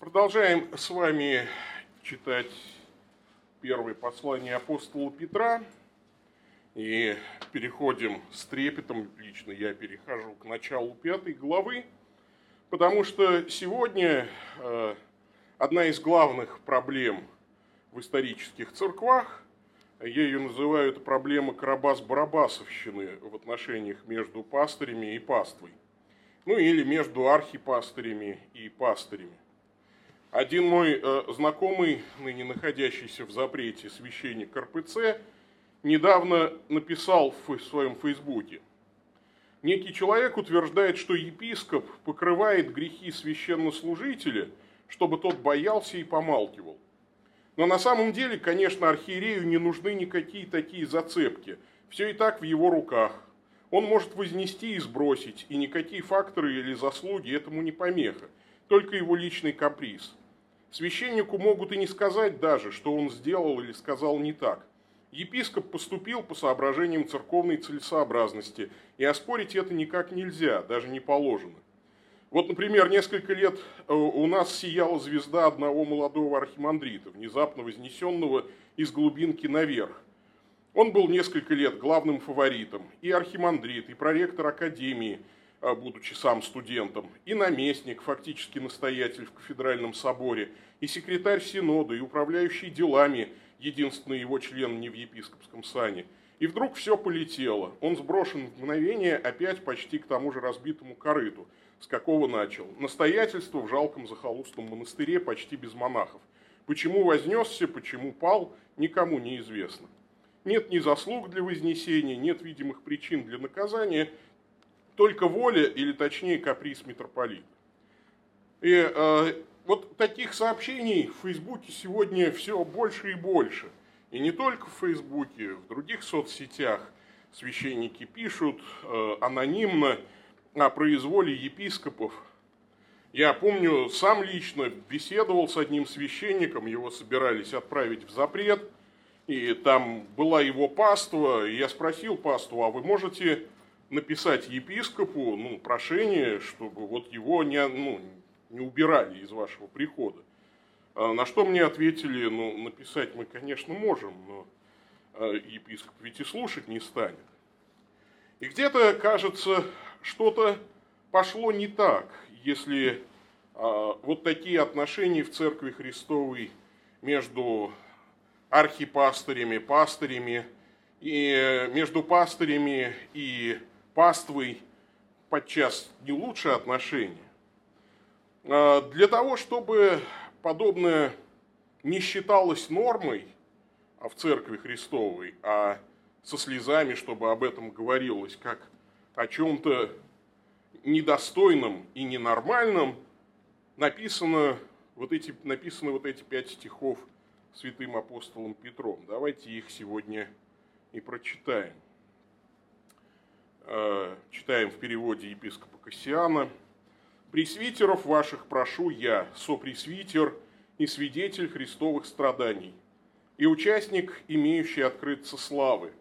Продолжаем с вами читать первое послание апостола Петра. И переходим с трепетом, лично я перехожу к началу пятой главы, потому что сегодня э, одна из главных проблем в исторических церквах, я ее называю, это проблема карабас-барабасовщины в отношениях между пастырями и паствой. Ну или между архипастырями и пастырями. Один мой э, знакомый, ныне находящийся в запрете священник РПЦ, недавно написал в своем фейсбуке. Некий человек утверждает, что епископ покрывает грехи священнослужителя, чтобы тот боялся и помалкивал. Но на самом деле, конечно, архиерею не нужны никакие такие зацепки. Все и так в его руках. Он может вознести и сбросить, и никакие факторы или заслуги этому не помеха, только его личный каприз. Священнику могут и не сказать даже, что он сделал или сказал не так. Епископ поступил по соображениям церковной целесообразности, и оспорить это никак нельзя, даже не положено. Вот, например, несколько лет э, у нас сияла звезда одного молодого архимандрита, внезапно вознесенного из глубинки наверх. Он был несколько лет главным фаворитом, и архимандрит, и проректор академии – будучи сам студентом, и наместник, фактически настоятель в кафедральном соборе, и секретарь синода, и управляющий делами, единственный его член не в епископском сане. И вдруг все полетело. Он сброшен в мгновение опять почти к тому же разбитому корыту, с какого начал. Настоятельство в жалком захолустном монастыре почти без монахов. Почему вознесся, почему пал, никому не известно. Нет ни заслуг для вознесения, нет видимых причин для наказания – только воля, или точнее каприз митрополита. И э, вот таких сообщений в Фейсбуке сегодня все больше и больше. И не только в Фейсбуке, в других соцсетях священники пишут э, анонимно о произволе епископов. Я помню, сам лично беседовал с одним священником, его собирались отправить в запрет, и там была его паства, и я спросил паству, а вы можете написать епископу ну, прошение, чтобы вот его не, ну, не убирали из вашего прихода. А на что мне ответили, ну, написать мы, конечно, можем, но а, епископ ведь и слушать не станет. И где-то, кажется, что-то пошло не так, если а, вот такие отношения в Церкви Христовой между архипастырями, пастырями, и между пастырями и паствой подчас не лучшие отношения. А, для того, чтобы подобное не считалось нормой а в Церкви Христовой, а со слезами, чтобы об этом говорилось, как о чем-то недостойном и ненормальном, написано вот эти, написаны вот эти пять стихов святым апостолом Петром. Давайте их сегодня и прочитаем. Э, читаем в переводе епископа Кассиана. «Пресвитеров ваших прошу я, сопресвитер и свидетель христовых страданий, и участник, имеющий открыться славы.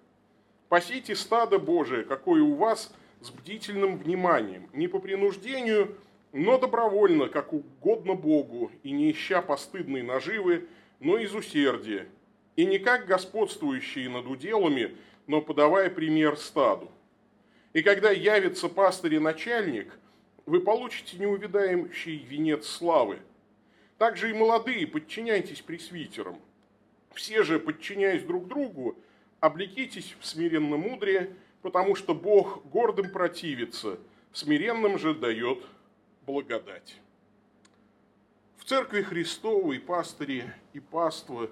Пасите стадо Божие, какое у вас, с бдительным вниманием, не по принуждению, но добровольно, как угодно Богу, и не ища постыдной наживы, но из усердия, и не как господствующие над уделами, но подавая пример стаду. И когда явится пастырь и начальник, вы получите неувидающий венец славы. Также и молодые, подчиняйтесь пресвитерам. Все же, подчиняясь друг другу, облекитесь в смиренно мудрее, потому что Бог гордым противится, смиренным же дает благодать. В Церкви Христовой пастыри и паства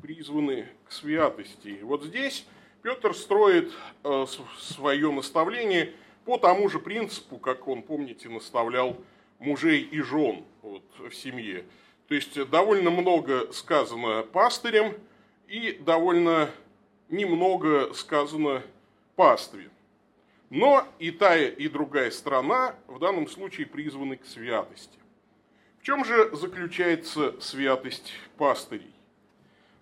призваны к святости. Вот здесь Петр строит э, свое наставление по тому же принципу, как он, помните, наставлял мужей и жен вот, в семье. То есть довольно много сказано пастырем и довольно немного сказано пастве. Но и та, и другая страна в данном случае призваны к святости. В чем же заключается святость пастырей?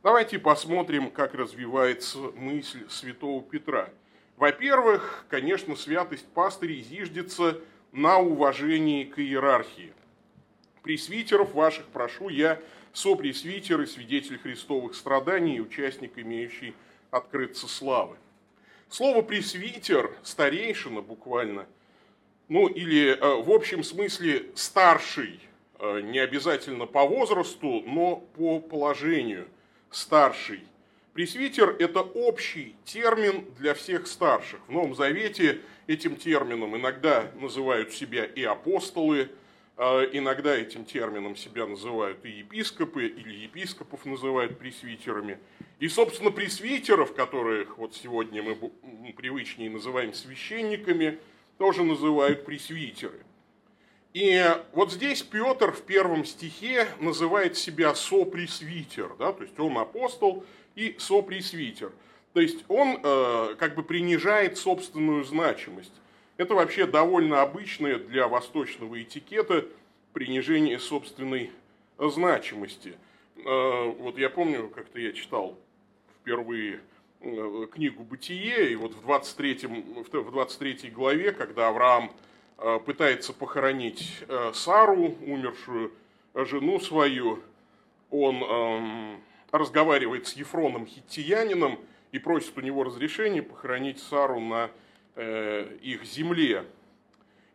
Давайте посмотрим, как развивается мысль святого Петра. Во-первых, конечно, святость пастырей зиждется на уважении к иерархии. пресвитеров ваших прошу я, сопресвитер и свидетель христовых страданий и участник, имеющий открыться славы. Слово пресвитер, старейшина буквально, ну или э, в общем смысле старший, э, не обязательно по возрасту, но по положению старший. Пресвитер – это общий термин для всех старших. В Новом Завете этим термином иногда называют себя и апостолы, э, иногда этим термином себя называют и епископы, или епископов называют пресвитерами – и, собственно, пресвитеров, которых вот сегодня мы привычнее называем священниками, тоже называют пресвитеры. И вот здесь Петр в первом стихе называет себя сопресвитер, да, то есть он апостол и сопресвитер. То есть он э, как бы принижает собственную значимость. Это вообще довольно обычное для восточного этикета принижение собственной значимости. Э, вот я помню, как-то я читал впервые э, книгу «Бытие», и вот в 23, в 23 главе, когда Авраам пытается похоронить э, Сару, умершую жену свою, он эм, разговаривает с Ефроном Хиттиянином и просит у него разрешения похоронить Сару на их земле.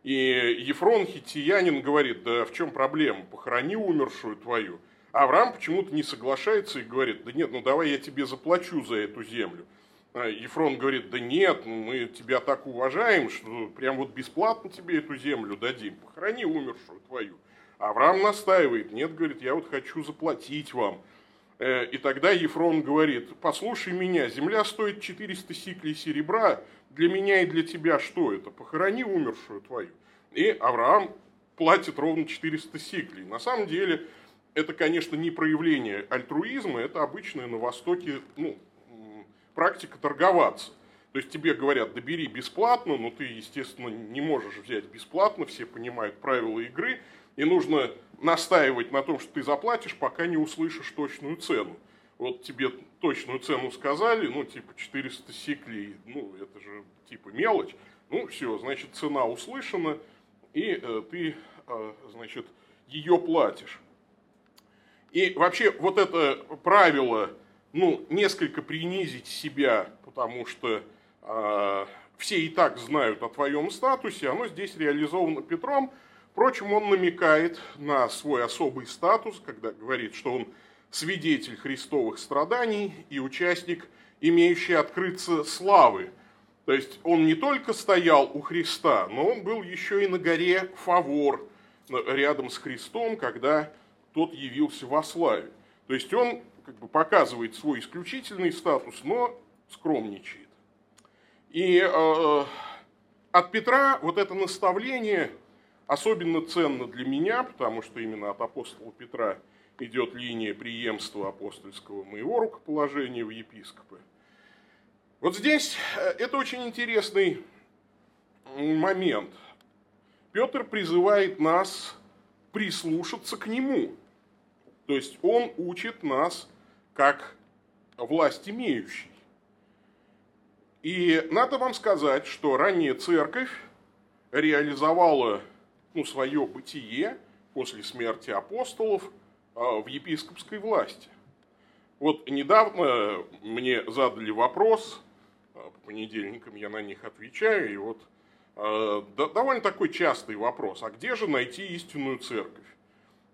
И Ефрон Хиттиянин говорит, да в чем проблема, похорони умершую твою – Авраам почему-то не соглашается и говорит, да нет, ну давай я тебе заплачу за эту землю. А Ефрон говорит, да нет, мы тебя так уважаем, что прям вот бесплатно тебе эту землю дадим, похорони умершую твою. Авраам настаивает, нет, говорит, я вот хочу заплатить вам. Э, и тогда Ефрон говорит, послушай меня, земля стоит 400 сиклей серебра, для меня и для тебя что это? Похорони умершую твою. И Авраам платит ровно 400 сиклей. На самом деле, это, конечно, не проявление альтруизма, это обычная на Востоке ну, практика торговаться. То есть тебе говорят, добери бесплатно, но ты, естественно, не можешь взять бесплатно, все понимают правила игры, и нужно настаивать на том, что ты заплатишь, пока не услышишь точную цену. Вот тебе точную цену сказали, ну, типа 400 сиклей, ну, это же типа мелочь. Ну, все, значит, цена услышана, и э, ты, э, значит, ее платишь. И вообще вот это правило, ну, несколько принизить себя, потому что э, все и так знают о твоем статусе, оно здесь реализовано Петром. Впрочем, он намекает на свой особый статус, когда говорит, что он свидетель христовых страданий и участник, имеющий открыться славы. То есть он не только стоял у Христа, но он был еще и на горе Фавор, рядом с Христом, когда тот явился во славе. То есть он как бы показывает свой исключительный статус, но скромничает. И э, от Петра вот это наставление особенно ценно для меня, потому что именно от апостола Петра идет линия преемства апостольского моего рукоположения в епископы. Вот здесь э, это очень интересный момент. Петр призывает нас прислушаться к нему. То есть он учит нас как власть имеющий. И надо вам сказать, что ранняя церковь реализовала ну, свое бытие после смерти апостолов а, в епископской власти. Вот недавно мне задали вопрос, а, по понедельникам я на них отвечаю, и вот а, довольно такой частый вопрос, а где же найти истинную церковь?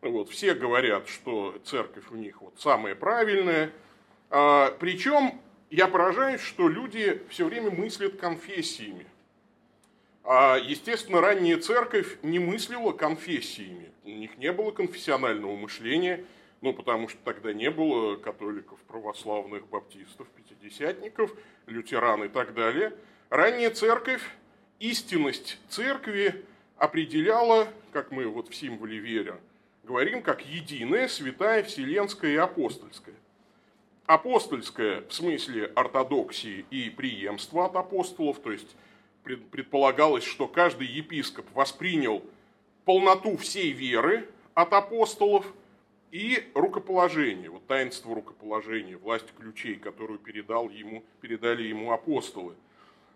Вот, все говорят, что церковь у них вот самая правильная. А, причем я поражаюсь, что люди все время мыслят конфессиями. А, естественно, ранняя церковь не мыслила конфессиями. У них не было конфессионального мышления, ну, потому что тогда не было католиков, православных, баптистов, пятидесятников, лютеран и так далее. Ранняя церковь, истинность церкви определяла, как мы вот в символе веры, говорим как единое, святая, вселенская и апостольская. Апостольская в смысле ортодоксии и преемства от апостолов, то есть предполагалось, что каждый епископ воспринял полноту всей веры от апостолов и рукоположение, вот таинство рукоположения, власть ключей, которую передал ему, передали ему апостолы.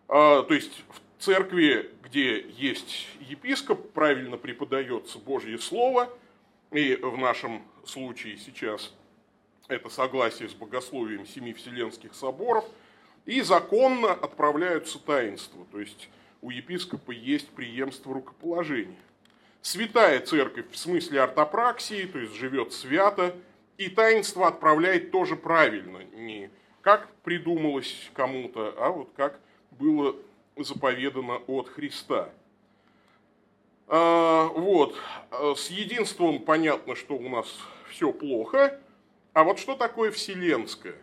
А, то есть в церкви, где есть епископ, правильно преподается Божье Слово – И в нашем случае сейчас это согласие с богословием семи вселенских соборов, и законно отправляются таинства, то есть у епископа есть преемство рукоположения. Святая церковь в смысле ортопраксии, то есть живет свято, и таинство отправляет тоже правильно, не как придумалось кому-то, а вот как было заповедано от Христа. А, вот, с единством понятно, что у нас все плохо, а вот что такое вселенское?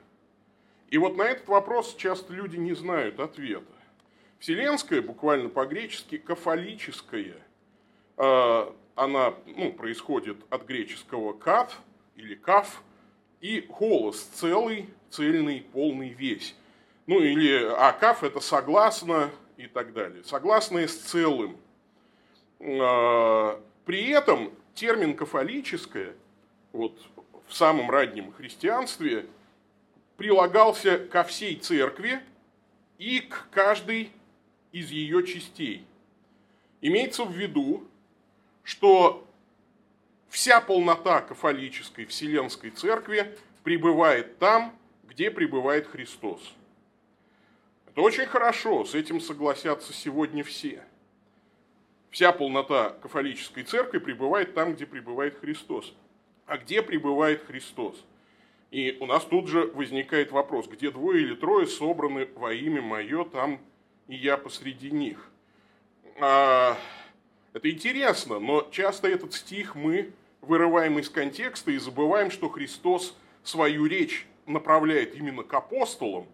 И вот на этот вопрос часто люди не знают ответа. Вселенская, буквально по-гречески, кафолическая, а, она ну, происходит от греческого «кат» или «каф», и голос целый, цельный, полный весь. Ну или а каф это согласно и так далее. Согласное с целым. А, при этом термин кафолическое вот, в самом раннем христианстве прилагался ко всей церкви и к каждой из ее частей. Имеется в виду, что вся полнота кафолической вселенской церкви пребывает там, где пребывает Христос. Это очень хорошо, с этим согласятся сегодня все. Вся полнота кафолической церкви пребывает там, где пребывает Христос. А где пребывает Христос? И у нас тут же возникает вопрос, где двое или трое собраны во имя мое, там и я посреди них. А, это интересно, но часто этот стих мы вырываем из контекста и забываем, что Христос свою речь направляет именно к апостолам,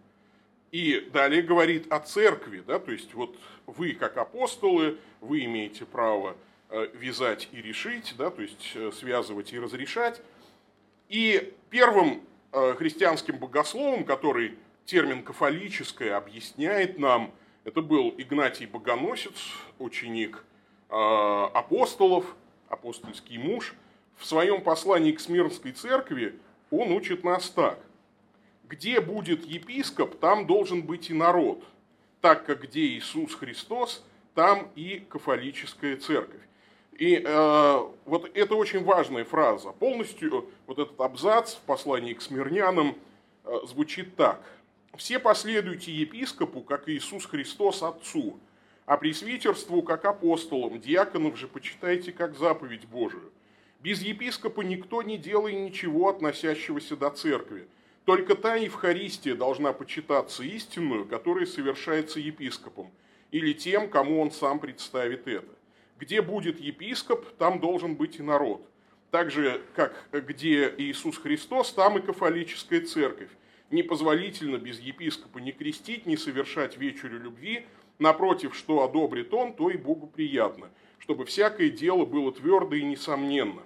и далее говорит о церкви, да, то есть вот вы как апостолы, вы имеете право э, вязать и решить, да, то есть э, связывать и разрешать. И первым э, христианским богословом, который термин кафолическое объясняет нам, это был Игнатий Богоносец, ученик апостолов, апостольский муж. В своем послании к Смирнской церкви он учит нас так. Где будет епископ, там должен быть и народ, так как где Иисус Христос, там и кафолическая церковь. И э, вот это очень важная фраза. Полностью вот этот абзац в послании к смирнянам э, звучит так. «Все последуйте епископу, как Иисус Христос Отцу, а пресвитерству, как апостолам, диаконов же почитайте, как заповедь Божию. Без епископа никто не делает ничего, относящегося до церкви. Только та Евхаристия должна почитаться истинную, которая совершается епископом, или тем, кому он сам представит это. Где будет епископ, там должен быть и народ. Так же, как где Иисус Христос, там и кафолическая церковь. Непозволительно без епископа не крестить, не совершать вечерю любви. Напротив, что одобрит он, то и Богу приятно чтобы всякое дело было твердо и несомненно.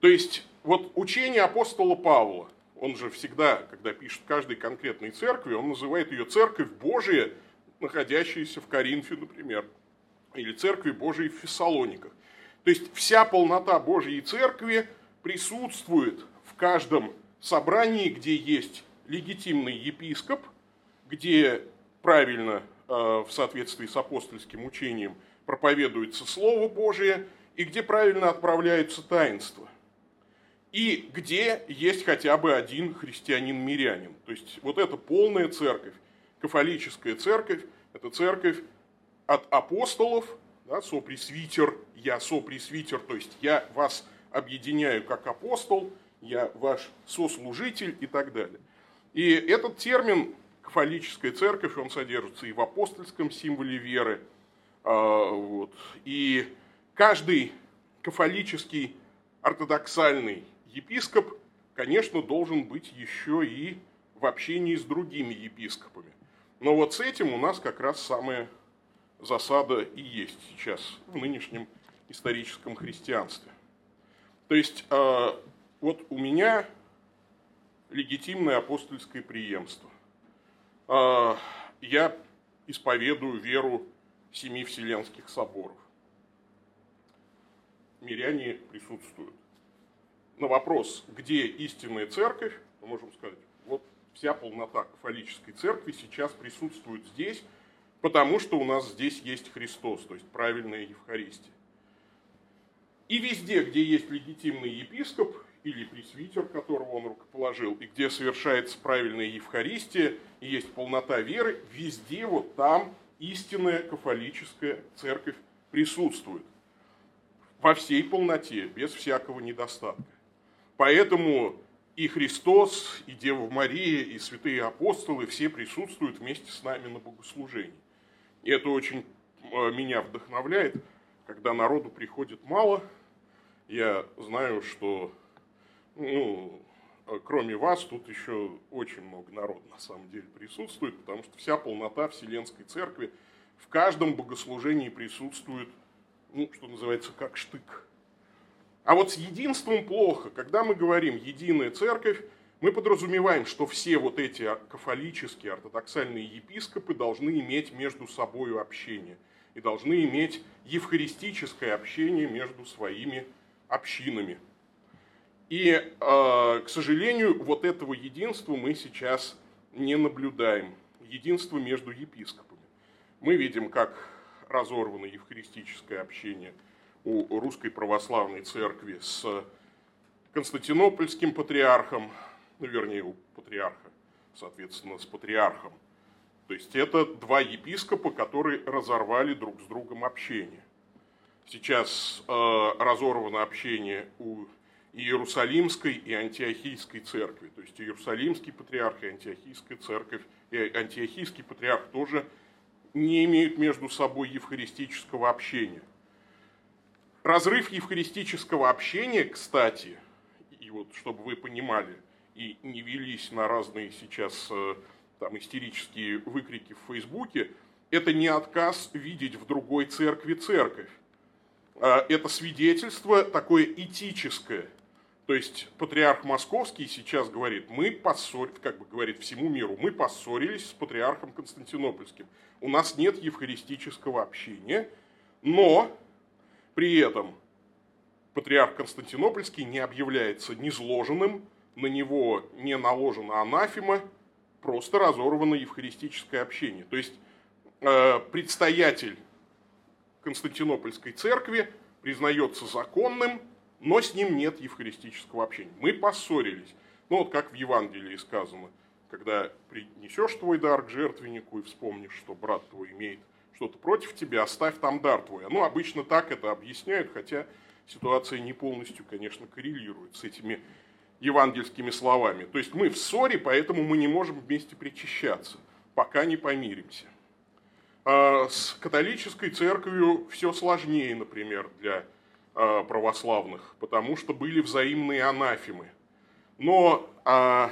То есть, вот учение апостола Павла, он же всегда, когда пишет каждой конкретной церкви, он называет ее церковь Божия, находящаяся в Коринфе, например, или церкви Божией в Фессалониках. То есть вся полнота Божьей церкви присутствует в каждом собрании, где есть легитимный епископ, где правильно э, в соответствии с апостольским учением – проповедуется Слово Божие и где правильно отправляются таинства. И где есть хотя бы один христианин-мирянин. То есть вот эта полная церковь, кафолическая церковь, это церковь от апостолов, да, сопресвитер, я сопресвитер, то есть я вас объединяю как апостол, я ваш сослужитель и так далее. И этот термин кафолическая церковь, он содержится и в апостольском символе веры – а, вот. И каждый кафолический ортодоксальный епископ, конечно, должен быть еще и в общении с другими епископами. Но вот с этим у нас как раз самая засада и есть сейчас в нынешнем историческом христианстве. То есть а, вот у меня легитимное апостольское преемство. А, я исповедую веру семи вселенских соборов. Миряне присутствуют. На вопрос, где истинная церковь, мы можем сказать, вот вся полнота кафолической церкви сейчас присутствует здесь, потому что у нас здесь есть Христос, то есть правильная Евхаристия. И везде, где есть легитимный епископ или пресвитер, которого он рукоположил, и где совершается правильная Евхаристия, и есть полнота веры, везде вот там истинная кафолическая церковь присутствует. Во всей полноте, без всякого недостатка. Поэтому и Христос, и Дева Мария, и святые апостолы все присутствуют вместе с нами на богослужении. И это очень э, меня вдохновляет, когда народу приходит мало. Я знаю, что ну, кроме вас тут еще очень много народа на самом деле присутствует, потому что вся полнота Вселенской Церкви в каждом богослужении присутствует, ну, что называется, как штык. А вот с единством плохо. Когда мы говорим «единая церковь», мы подразумеваем, что все вот эти кафолические, ортодоксальные епископы должны иметь между собой общение. И должны иметь евхаристическое общение между своими общинами. И, э, к сожалению, вот этого единства мы сейчас не наблюдаем. Единство между епископами. Мы видим, как разорвано евхаристическое общение – у Русской Православной Церкви с Константинопольским патриархом, ну, вернее, у патриарха, соответственно, с патриархом. То есть это два епископа, которые разорвали друг с другом общение. Сейчас э, разорвано общение у Иерусалимской и Антиохийской церкви. То есть Иерусалимский патриарх и Антиохийская церковь, и Антиохийский патриарх тоже не имеют между собой евхаристического общения. Разрыв евхаристического общения, кстати, и вот чтобы вы понимали, и не велись на разные сейчас э, там, истерические выкрики в Фейсбуке, это не отказ видеть в другой церкви церковь. А это свидетельство такое этическое. То есть патриарх Московский сейчас говорит, мы поссорились, как бы говорит всему миру, мы поссорились с патриархом Константинопольским. У нас нет евхаристического общения, но при этом патриарх Константинопольский не объявляется низложенным, на него не наложена анафема, просто разорвано евхаристическое общение. То есть э, предстоятель Константинопольской церкви признается законным, но с ним нет евхаристического общения. Мы поссорились. Ну вот как в Евангелии сказано, когда принесешь твой дар к жертвеннику и вспомнишь, что брат твой имеет что-то против тебя, оставь там дар твой. Ну, обычно так это объясняют, хотя ситуация не полностью, конечно, коррелирует с этими евангельскими словами. То есть мы в ссоре, поэтому мы не можем вместе причащаться, пока не помиримся. А с католической церковью все сложнее, например, для а, православных, потому что были взаимные анафемы. Но а,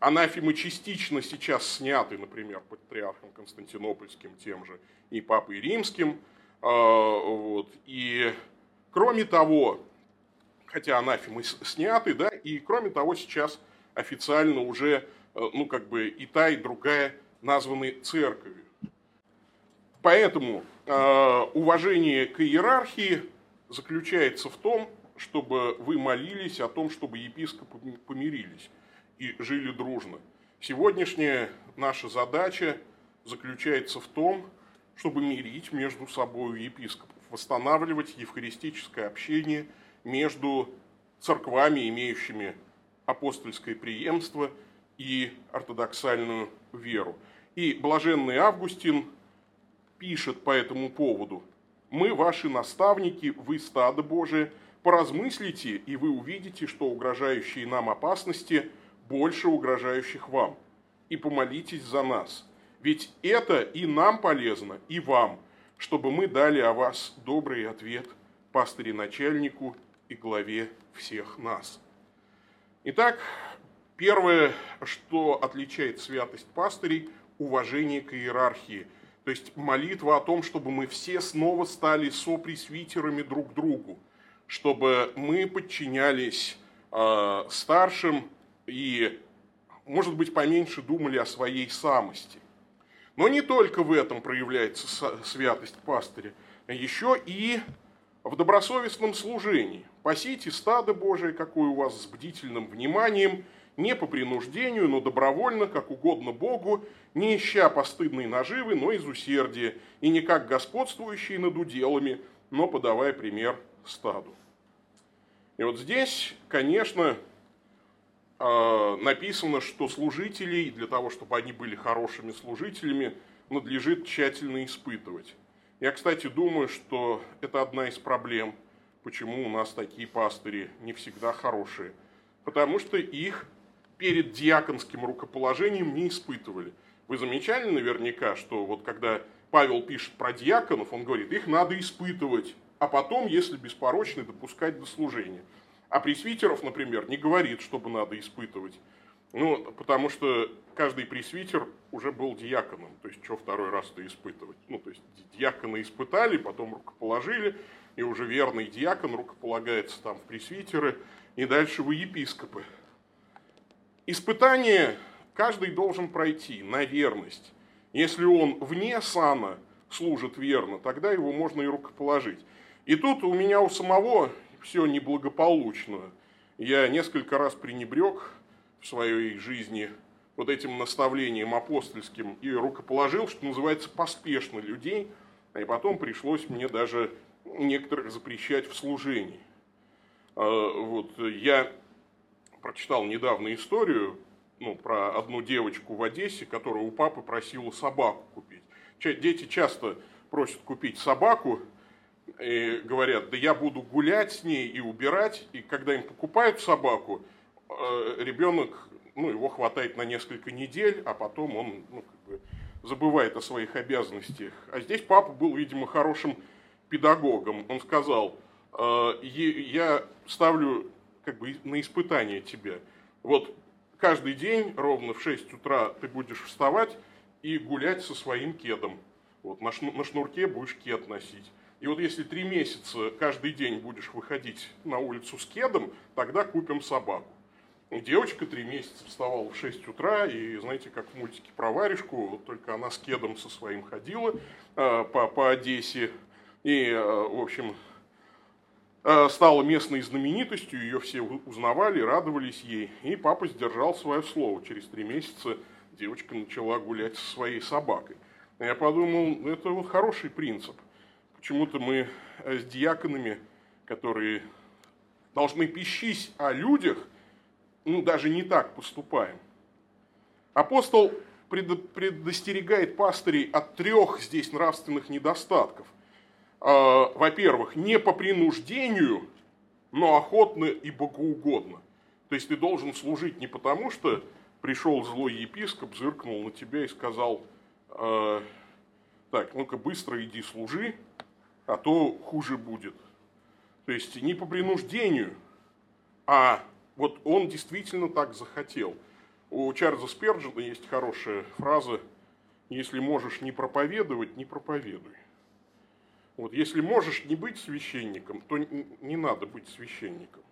Анафемы частично сейчас сняты, например, патриархом Константинопольским, тем же и Папой Римским. А, вот. И кроме того, хотя анафемы сняты, да, и кроме того, сейчас официально уже, э, ну, как бы и та, и другая названы церковью. Поэтому э, уважение к иерархии заключается в том, чтобы вы молились о том, чтобы епископы помирились и жили дружно. Сегодняшняя наша задача заключается в том, чтобы мирить между собой епископов, восстанавливать евхаристическое общение между церквами, имеющими апостольское преемство и ортодоксальную веру. И блаженный Августин пишет по этому поводу. «Мы ваши наставники, вы стадо Божие, поразмыслите, и вы увидите, что угрожающие нам опасности – больше угрожающих вам. И помолитесь за нас. Ведь это и нам полезно, и вам, чтобы мы дали о вас добрый ответ пастыре-начальнику и главе всех нас. Итак, первое, что отличает святость пастырей, уважение к иерархии. То есть молитва о том, чтобы мы все снова стали сопресвитерами друг другу, чтобы мы подчинялись э, старшим, и, может быть, поменьше думали о своей самости. Но не только в этом проявляется святость пастыря, еще и в добросовестном служении. Пасите стадо Божие, какое у вас с бдительным вниманием, не по принуждению, но добровольно, как угодно Богу, не ища постыдной наживы, но из усердия, и не как господствующие над уделами, но подавая пример стаду. И вот здесь, конечно, написано, что служителей, для того, чтобы они были хорошими служителями, надлежит тщательно испытывать. Я, кстати, думаю, что это одна из проблем, почему у нас такие пастыри не всегда хорошие. Потому что их перед диаконским рукоположением не испытывали. Вы замечали наверняка, что вот когда Павел пишет про диаконов, он говорит, их надо испытывать, а потом, если беспорочны, допускать до служения. А пресвитеров, например, не говорит, чтобы надо испытывать. Ну, потому что каждый пресвитер уже был диаконом. То есть, что второй раз-то испытывать? Ну, то есть, диакона испытали, потом рукоположили, и уже верный диакон рукополагается там в пресвитеры, и дальше в епископы. Испытание каждый должен пройти на верность. Если он вне сана служит верно, тогда его можно и рукоположить. И тут у меня у самого все неблагополучно. Я несколько раз пренебрег в своей жизни вот этим наставлением апостольским и рукоположил, что называется, поспешно людей, и потом пришлось мне даже некоторых запрещать в служении. А, вот я прочитал недавно историю ну, про одну девочку в Одессе, которая у папы просила собаку купить. Дети часто просят купить собаку, и говорят, да я буду гулять с ней и убирать, и когда им покупают собаку, э, ребенок, ну, его хватает на несколько недель, а потом он ну, как бы забывает о своих обязанностях. А здесь папа был, видимо, хорошим педагогом. Он сказал, «Э, я ставлю как бы на испытание тебя. Вот каждый день ровно в 6 утра ты будешь вставать и гулять со своим кедом. Вот, на, шнурке будешь кед носить. И вот если три месяца каждый день будешь выходить на улицу с кедом, тогда купим собаку. Девочка три месяца вставала в 6 утра, и знаете, как в мультике про варежку, только она с кедом со своим ходила э, по, по Одессе. И, э, в общем, э, стала местной знаменитостью, ее все узнавали, радовались ей. И папа сдержал свое слово. Через три месяца девочка начала гулять со своей собакой. Я подумал, это вот хороший принцип – Почему-то мы э, с диаконами, которые должны пищись о людях, ну, даже не так поступаем. Апостол предостерегает пастырей от трех здесь нравственных недостатков. А, во-первых, не по принуждению, но охотно и богоугодно. То есть ты должен служить не потому, что пришел злой епископ, зыркнул на тебя и сказал, «А, так, ну-ка быстро иди служи, а то хуже будет. То есть не по принуждению, а вот он действительно так захотел. У Чарльза Сперджина есть хорошая фраза «Если можешь не проповедовать, не проповедуй». Вот если можешь не быть священником, то не надо быть священником.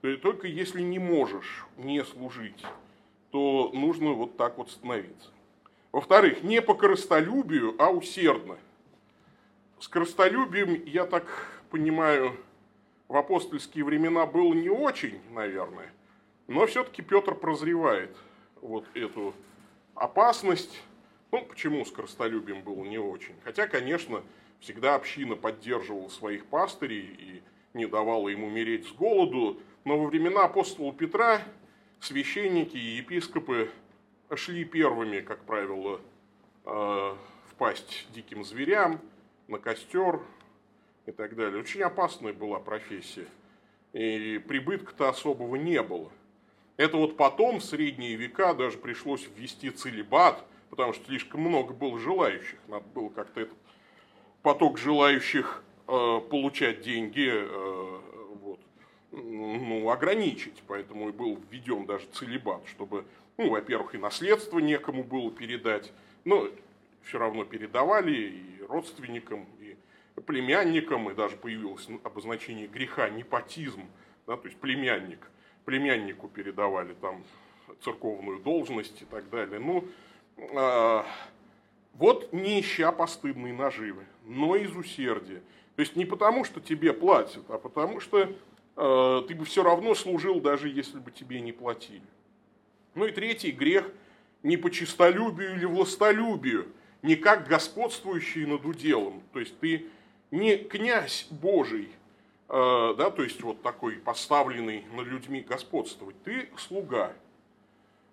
То есть только если не можешь не служить, то нужно вот так вот становиться. Во-вторых, не по корыстолюбию, а усердно – с я так понимаю, в апостольские времена было не очень, наверное, но все-таки Петр прозревает вот эту опасность. Ну, почему с крестолюбием было не очень? Хотя, конечно, всегда община поддерживала своих пастырей и не давала им умереть с голоду, но во времена апостола Петра священники и епископы шли первыми, как правило, э, в пасть диким зверям, на костер и так далее. Очень опасная была профессия. И прибытка-то особого не было. Это вот потом, в средние века, даже пришлось ввести целебат, потому что слишком много было желающих. Надо было как-то этот поток желающих э, получать деньги э, вот, ну, ограничить. Поэтому и был введен даже целебат, чтобы, ну, во-первых, и наследство некому было передать. Но все равно передавали и родственникам, и племянникам, и даже появилось обозначение греха непотизм, да, то есть племянник. Племяннику передавали там церковную должность и так далее. Ну, э, вот не ища постыдной наживы, но из усердия. То есть не потому, что тебе платят, а потому что э, ты бы все равно служил, даже если бы тебе не платили. Ну и третий грех не по чистолюбию или властолюбию, не как господствующий над уделом. То есть ты не князь Божий, э, да, то есть вот такой поставленный на людьми господствовать. Ты слуга.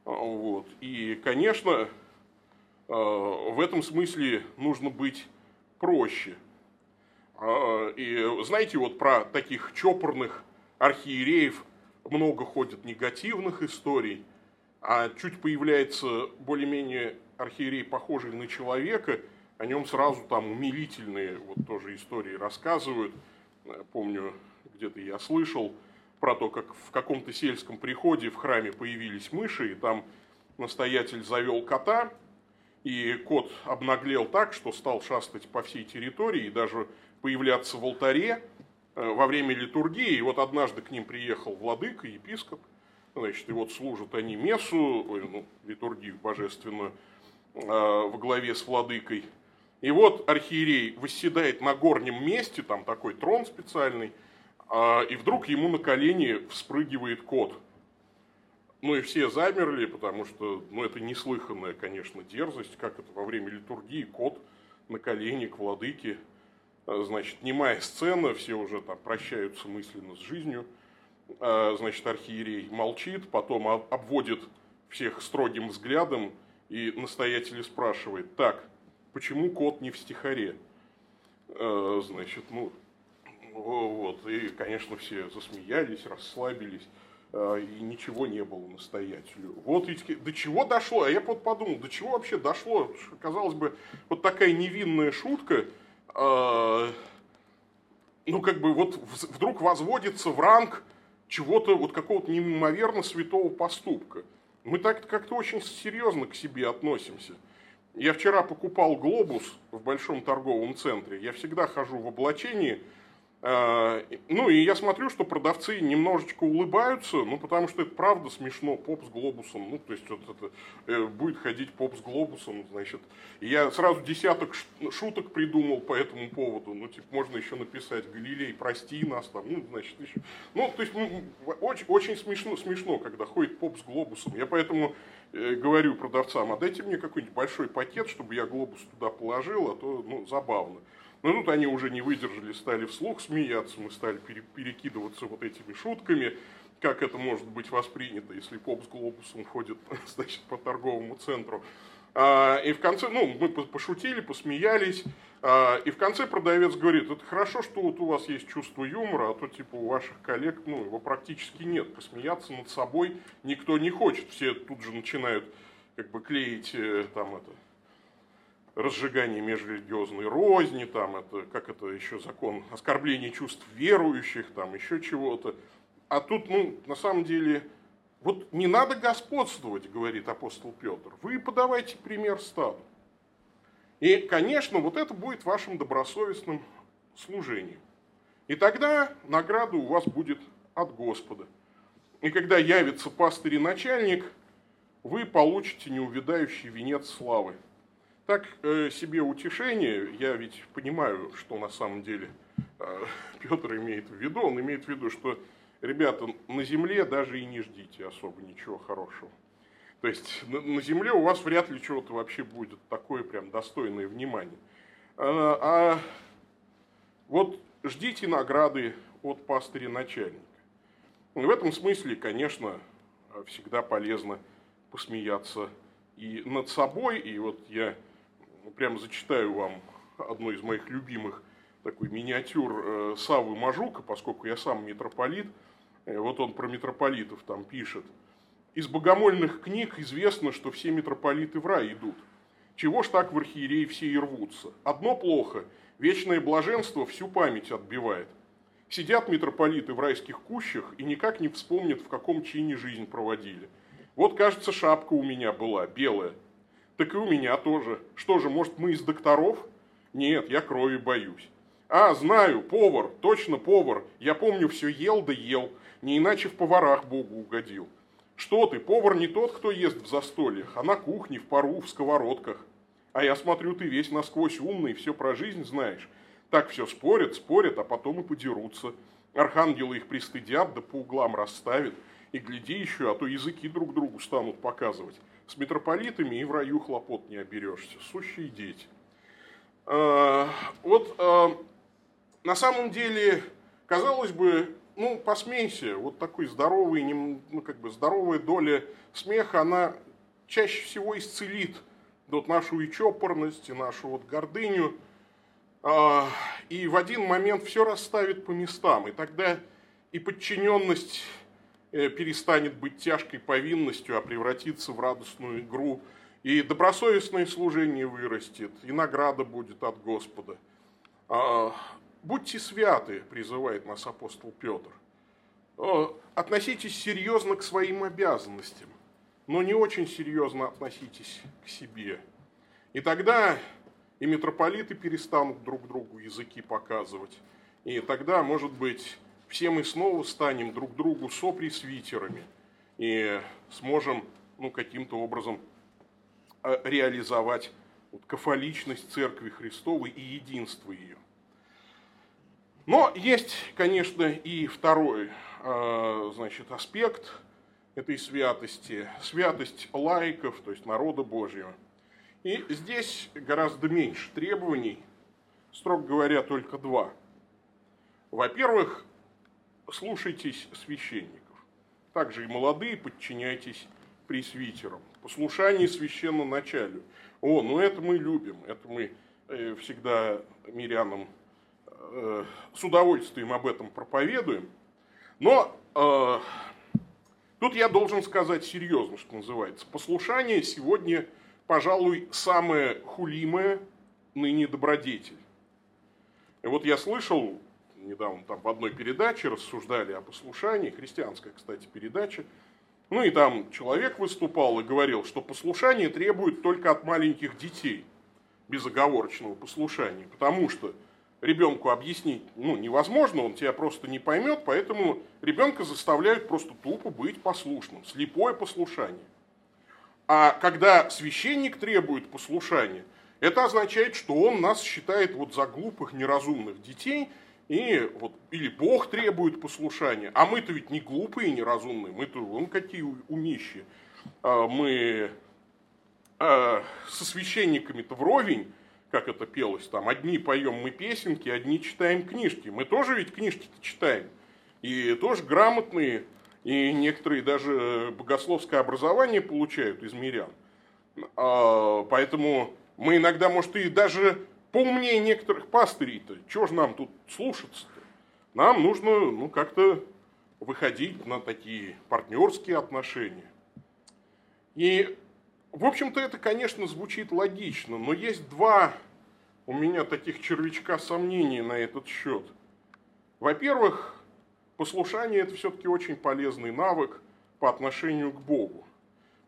Вот. И, конечно, в этом смысле нужно быть проще. И знаете, вот про таких чопорных архиереев много ходит негативных историй, а чуть появляется более-менее архиерей, похожий на человека, о нем сразу там умилительные вот тоже истории рассказывают. Помню, где-то я слышал про то, как в каком-то сельском приходе в храме появились мыши, и там настоятель завел кота, и кот обнаглел так, что стал шастать по всей территории и даже появляться в алтаре э, во время литургии. И вот однажды к ним приехал владыка, епископ, значит, и вот служат они мессу, ну, литургию божественную, э, во главе с владыкой. И вот архиерей восседает на горнем месте, там такой трон специальный, а, и вдруг ему на колени вспрыгивает кот. Ну и все замерли, потому что ну, это неслыханная, конечно, дерзость, как это во время литургии кот на колени к владыке. А, значит, немая сцена, все уже там прощаются мысленно с жизнью. А, значит, архиерей молчит, потом обводит всех строгим взглядом и настоятель спрашивает, так, почему кот не в стихаре? Э, значит, ну, вот, и, конечно, все засмеялись, расслабились, э, и ничего не было настоятелю. Вот ведь до чего дошло, а я вот подумал, до чего вообще дошло, казалось бы, вот такая невинная шутка, э, ну, как бы вот вдруг возводится в ранг чего-то, вот какого-то неимоверно святого поступка. Мы так как-то очень серьезно к себе относимся. Я вчера покупал глобус в большом торговом центре. Я всегда хожу в облачении. А, ну и я смотрю, что продавцы немножечко улыбаются, ну потому что это правда смешно, поп с глобусом. Ну то есть вот это э, будет ходить поп с глобусом, значит. И я сразу десяток шуток придумал по этому поводу. Ну типа можно еще написать Галилей, прости нас там, ну значит еще. Ну то есть ну, очень, очень смешно, смешно, когда ходит поп с глобусом. Я поэтому Э, говорю продавцам, а дайте мне какой-нибудь большой пакет, чтобы я глобус туда положил, а то ну, забавно. Но тут они уже не выдержали, стали вслух смеяться, мы стали перекидываться вот этими шутками, как это может быть воспринято, если поп с глобусом ходит значит, по торговому центру. А, и в конце, ну, мы пошутили, посмеялись, а, и в конце продавец говорит, это хорошо, что вот у вас есть чувство юмора, а то типа у ваших коллег, ну, его практически нет. Посмеяться над собой никто не хочет. Все тут же начинают как бы клеить э, там это разжигание межрелигиозной розни, там это, как это еще закон, оскорбление чувств верующих, там еще чего-то. А тут, ну, на самом деле, вот не надо господствовать, говорит апостол Петр. Вы подавайте пример стаду. И, конечно, вот это будет вашим добросовестным служением. И тогда награда у вас будет от Господа. И когда явится пастырь и начальник, вы получите неувидающий венец славы. Так э, себе утешение, я ведь понимаю, что на самом деле э, Петр имеет в виду. Он имеет в виду, что ребята, на земле даже и не ждите особо ничего хорошего. То есть на земле у вас вряд ли чего-то вообще будет такое прям достойное внимания. А, а вот ждите награды от пастыря начальника. В этом смысле, конечно, всегда полезно посмеяться и над собой. И вот я прямо зачитаю вам одну из моих любимых такой миниатюр э, Савы Мажука, поскольку я сам митрополит – Э, вот он про митрополитов там пишет. Из богомольных книг известно, что все митрополиты в рай идут. Чего ж так в архиереи все и рвутся? Одно плохо. Вечное блаженство всю память отбивает. Сидят митрополиты в райских кущах и никак не вспомнят, в каком чине жизнь проводили. Вот, кажется, шапка у меня была, белая. Так и у меня тоже. Что же, может, мы из докторов? Нет, я крови боюсь. А, знаю, повар, точно повар. Я помню, все ел да ел. Не иначе в поварах Богу угодил. Что ты, повар не тот, кто ест в застольях, а на кухне, в пару, в сковородках. А я смотрю, ты весь насквозь умный, все про жизнь знаешь. Так все спорят, спорят, а потом и подерутся. Архангелы их пристыдят, да по углам расставят. И гляди еще, а то языки друг другу станут показывать. С митрополитами и в раю хлопот не оберешься. Сущие дети. А, вот а, на самом деле казалось бы, ну, посмейся, вот такой здоровый, ну, как бы здоровая доля смеха, она чаще всего исцелит вот нашу и чопорность, и нашу вот гордыню, а, и в один момент все расставит по местам, и тогда и подчиненность перестанет быть тяжкой повинностью, а превратится в радостную игру, и добросовестное служение вырастет, и награда будет от Господа. А, Будьте святы, призывает нас апостол Петр. Относитесь серьезно к своим обязанностям, но не очень серьезно относитесь к себе. И тогда и митрополиты перестанут друг другу языки показывать. И тогда, может быть, все мы снова станем друг другу сопресвитерами и сможем ну, каким-то образом э, реализовать вот, кафоличность Церкви Христовой и единство ее. Но есть, конечно, и второй э, значит, аспект этой святости. Святость лайков, то есть народа Божьего. И здесь гораздо меньше требований, строго говоря, только два. Во-первых, слушайтесь священников. Также и молодые подчиняйтесь пресвитерам. Послушание священноначалю. О, ну это мы любим, это мы э, всегда мирянам Э, с удовольствием об этом проповедуем. Но э, тут я должен сказать серьезно, что называется. Послушание сегодня, пожалуй, самое хулимое ныне добродетель. И вот я слышал, недавно там в одной передаче рассуждали о послушании, христианская, кстати, передача, ну и там человек выступал и говорил, что послушание требует только от маленьких детей, безоговорочного послушания, потому что ребенку объяснить ну, невозможно, он тебя просто не поймет, поэтому ребенка заставляют просто тупо быть послушным, слепое послушание. А когда священник требует послушания, это означает, что он нас считает вот за глупых, неразумных детей, и вот, или Бог требует послушания, а мы-то ведь не глупые и неразумные, мы-то вон какие умищи. А мы а, со священниками-то вровень, как это пелось там, одни поем мы песенки, одни читаем книжки. Мы тоже ведь книжки-то читаем. И тоже грамотные, и некоторые даже богословское образование получают из мирян. А, поэтому мы иногда, может, и даже поумнее некоторых пастырей-то. Чего же нам тут слушаться-то? Нам нужно, ну, как-то выходить на такие партнерские отношения. И, в общем-то, это, конечно, звучит логично, но есть два у меня таких червячка сомнений на этот счет. Во-первых, послушание это все-таки очень полезный навык по отношению к Богу.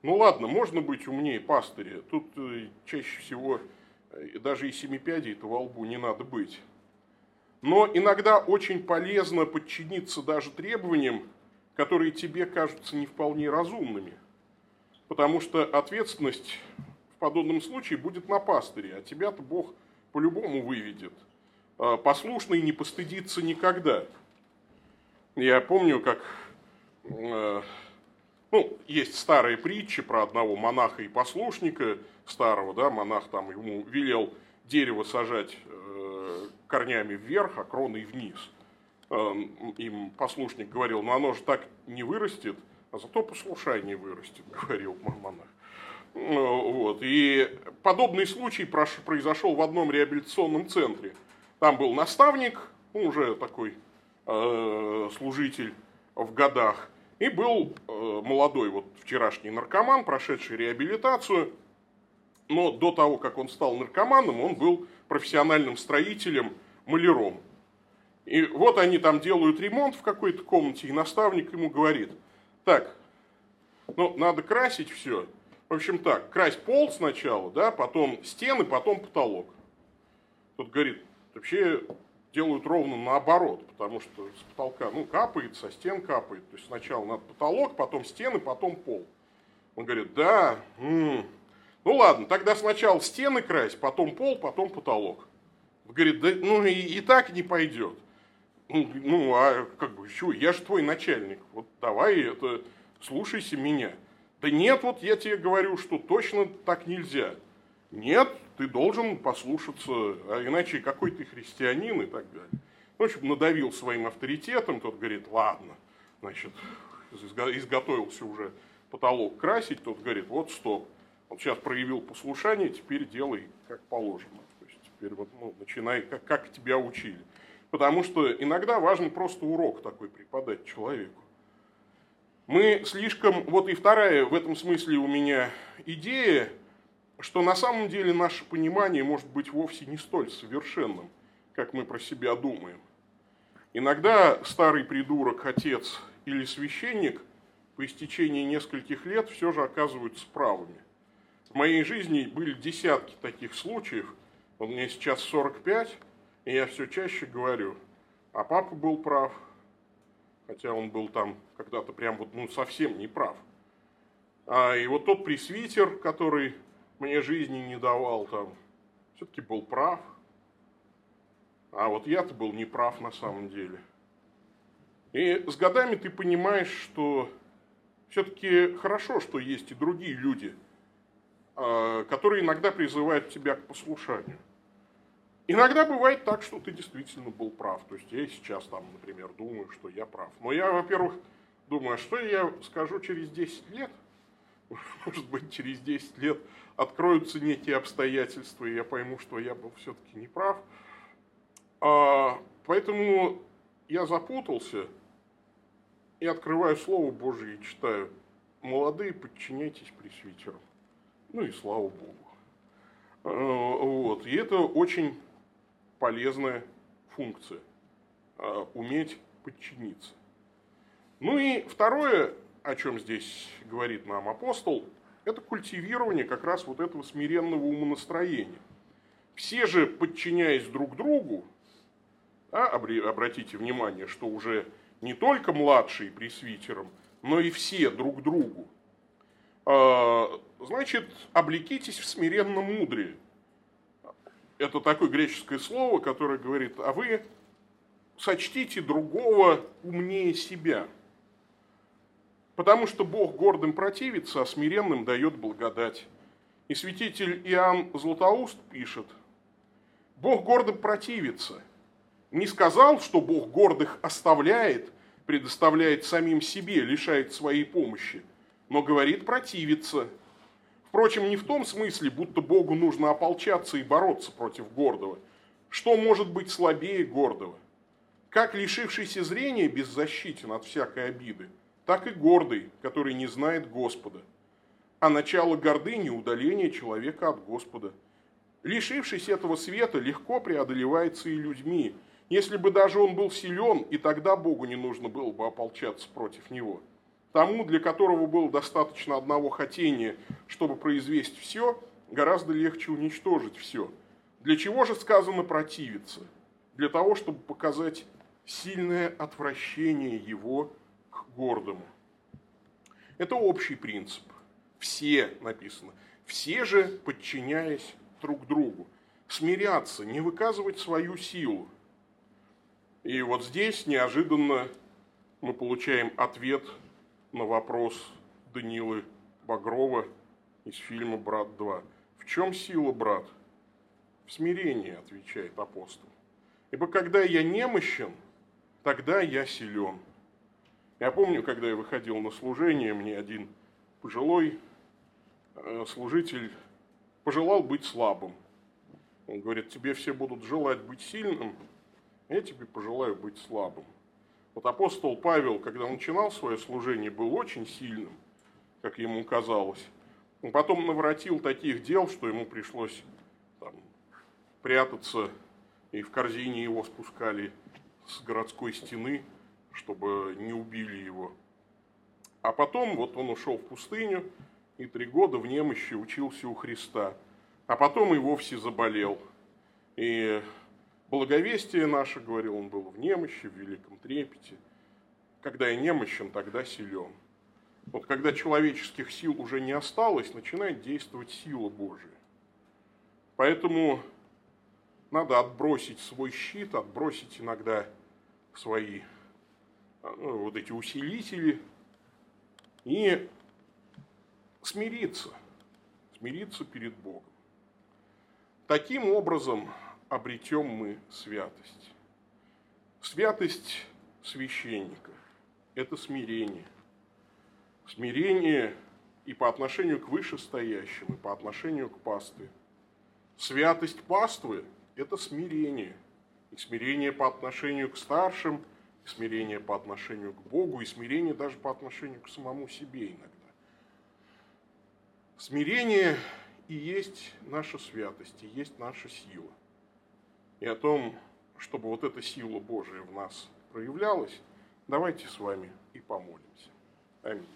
Ну ладно, можно быть умнее пастыря. Тут э, чаще всего э, даже и семипядей-то во лбу не надо быть. Но иногда очень полезно подчиниться даже требованиям, которые тебе кажутся не вполне разумными. Потому что ответственность в подобном случае будет на пастыре, а тебя-то Бог – по-любому выведет. А, послушный не постыдится никогда. Я помню, как э, ну, есть старые притчи про одного монаха и послушника старого, да, монах там ему велел дерево сажать э, корнями вверх, а кроной вниз. Э, им послушник говорил, ну оно же так не вырастет, а зато послушание вырастет, говорил монах. Ну, вот. И подобный случай произошел в одном реабилитационном центре. Там был наставник, ну, уже такой э, служитель в годах, и был э, молодой вот вчерашний наркоман, прошедший реабилитацию. Но до того, как он стал наркоманом, он был профессиональным строителем, маляром. И вот они там делают ремонт в какой-то комнате, и наставник ему говорит, так, ну, надо красить все, в общем так, красть пол сначала, да, потом стены, потом потолок. Тут говорит, вообще делают ровно наоборот, потому что с потолка, ну, капает, со стен капает. То есть сначала надо потолок, потом стены, потом пол. Он говорит, да, м-м. Ну ладно, тогда сначала стены красть, потом пол, потом потолок. Говорит, да, ну и, и так не пойдет. Ну, ну, а как бы, что, я же твой начальник, вот давай это, слушайся меня. Да нет, вот я тебе говорю, что точно так нельзя. Нет, ты должен послушаться, а иначе какой ты христианин и так далее. В общем, надавил своим авторитетом, тот говорит, ладно, значит, изготовился уже потолок красить, тот говорит, вот стоп, вот сейчас проявил послушание, теперь делай как положено. То есть теперь вот, ну, начинай, как, как тебя учили. Потому что иногда важно просто урок такой преподать человеку. Мы слишком, вот и вторая в этом смысле у меня идея, что на самом деле наше понимание может быть вовсе не столь совершенным, как мы про себя думаем. Иногда старый придурок, отец или священник по истечении нескольких лет все же оказываются правыми. В моей жизни были десятки таких случаев, вот мне сейчас 45, и я все чаще говорю, а папа был прав, хотя он был там когда-то прям вот ну, совсем не прав. А, и вот тот пресвитер, который мне жизни не давал там, все-таки был прав. А вот я-то был не прав на самом деле. И с годами ты понимаешь, что все-таки хорошо, что есть и другие люди, которые иногда призывают тебя к послушанию. Иногда бывает так, что ты действительно был прав. То есть я сейчас там, например, думаю, что я прав. Но я, во-первых, думаю, а что я скажу через 10 лет? Может быть, через 10 лет откроются некие обстоятельства, и я пойму, что я был все-таки не прав. А, поэтому я запутался и открываю Слово Божие и читаю. Молодые, подчиняйтесь пресвитерам. Ну и слава Богу. А, вот. И это очень полезная функция а, – уметь подчиниться. Ну и второе, о чем здесь говорит нам апостол, это культивирование как раз вот этого смиренного умонастроения. Все же, подчиняясь друг другу, да, обратите внимание, что уже не только младшие пресвитерам, но и все друг другу, а, значит, облекитесь в смиренном мудрее – это такое греческое слово, которое говорит, а вы сочтите другого умнее себя. Потому что Бог гордым противится, а смиренным дает благодать. И святитель Иоанн Златоуст пишет, Бог гордым противится. Не сказал, что Бог гордых оставляет, предоставляет самим себе, лишает своей помощи, но говорит противиться – Впрочем, не в том смысле, будто Богу нужно ополчаться и бороться против гордого. Что может быть слабее гордого? Как лишившийся зрения беззащитен от всякой обиды, так и гордый, который не знает Господа. А начало гордыни – удаление человека от Господа. Лишившись этого света, легко преодолевается и людьми, если бы даже он был силен, и тогда Богу не нужно было бы ополчаться против него – тому, для которого было достаточно одного хотения, чтобы произвести все, гораздо легче уничтожить все. Для чего же сказано противиться? Для того, чтобы показать сильное отвращение его к гордому. Это общий принцип. Все написано. Все же, подчиняясь друг другу. Смиряться, не выказывать свою силу. И вот здесь неожиданно мы получаем ответ на вопрос Данилы Багрова из фильма «Брат 2». В чем сила, брат? В смирении, отвечает апостол. Ибо когда я немощен, тогда я силен. Я помню, когда я выходил на служение, мне один пожилой э, служитель пожелал быть слабым. Он говорит, тебе все будут желать быть сильным, я тебе пожелаю быть слабым. Вот апостол Павел, когда начинал свое служение, был очень сильным, как ему казалось. Он потом наворотил таких дел, что ему пришлось там, прятаться, и в корзине его спускали с городской стены, чтобы не убили его. А потом вот он ушел в пустыню и три года в немощи учился у Христа. А потом и вовсе заболел. И Благовестие наше, говорил он, было в немощи, в великом трепете. Когда я немощен, тогда силен. Вот когда человеческих сил уже не осталось, начинает действовать сила Божия. Поэтому надо отбросить свой щит, отбросить иногда свои ну, вот эти усилители и смириться, смириться перед Богом. Таким образом, обретем мы святость. Святость священника – это смирение. Смирение и по отношению к вышестоящим, и по отношению к пастве. Святость паствы – это смирение. И смирение по отношению к старшим, и смирение по отношению к Богу, и смирение даже по отношению к самому себе иногда. Смирение и есть наша святость, и есть наша сила. И о том, чтобы вот эта сила Божия в нас проявлялась, давайте с вами и помолимся. Аминь.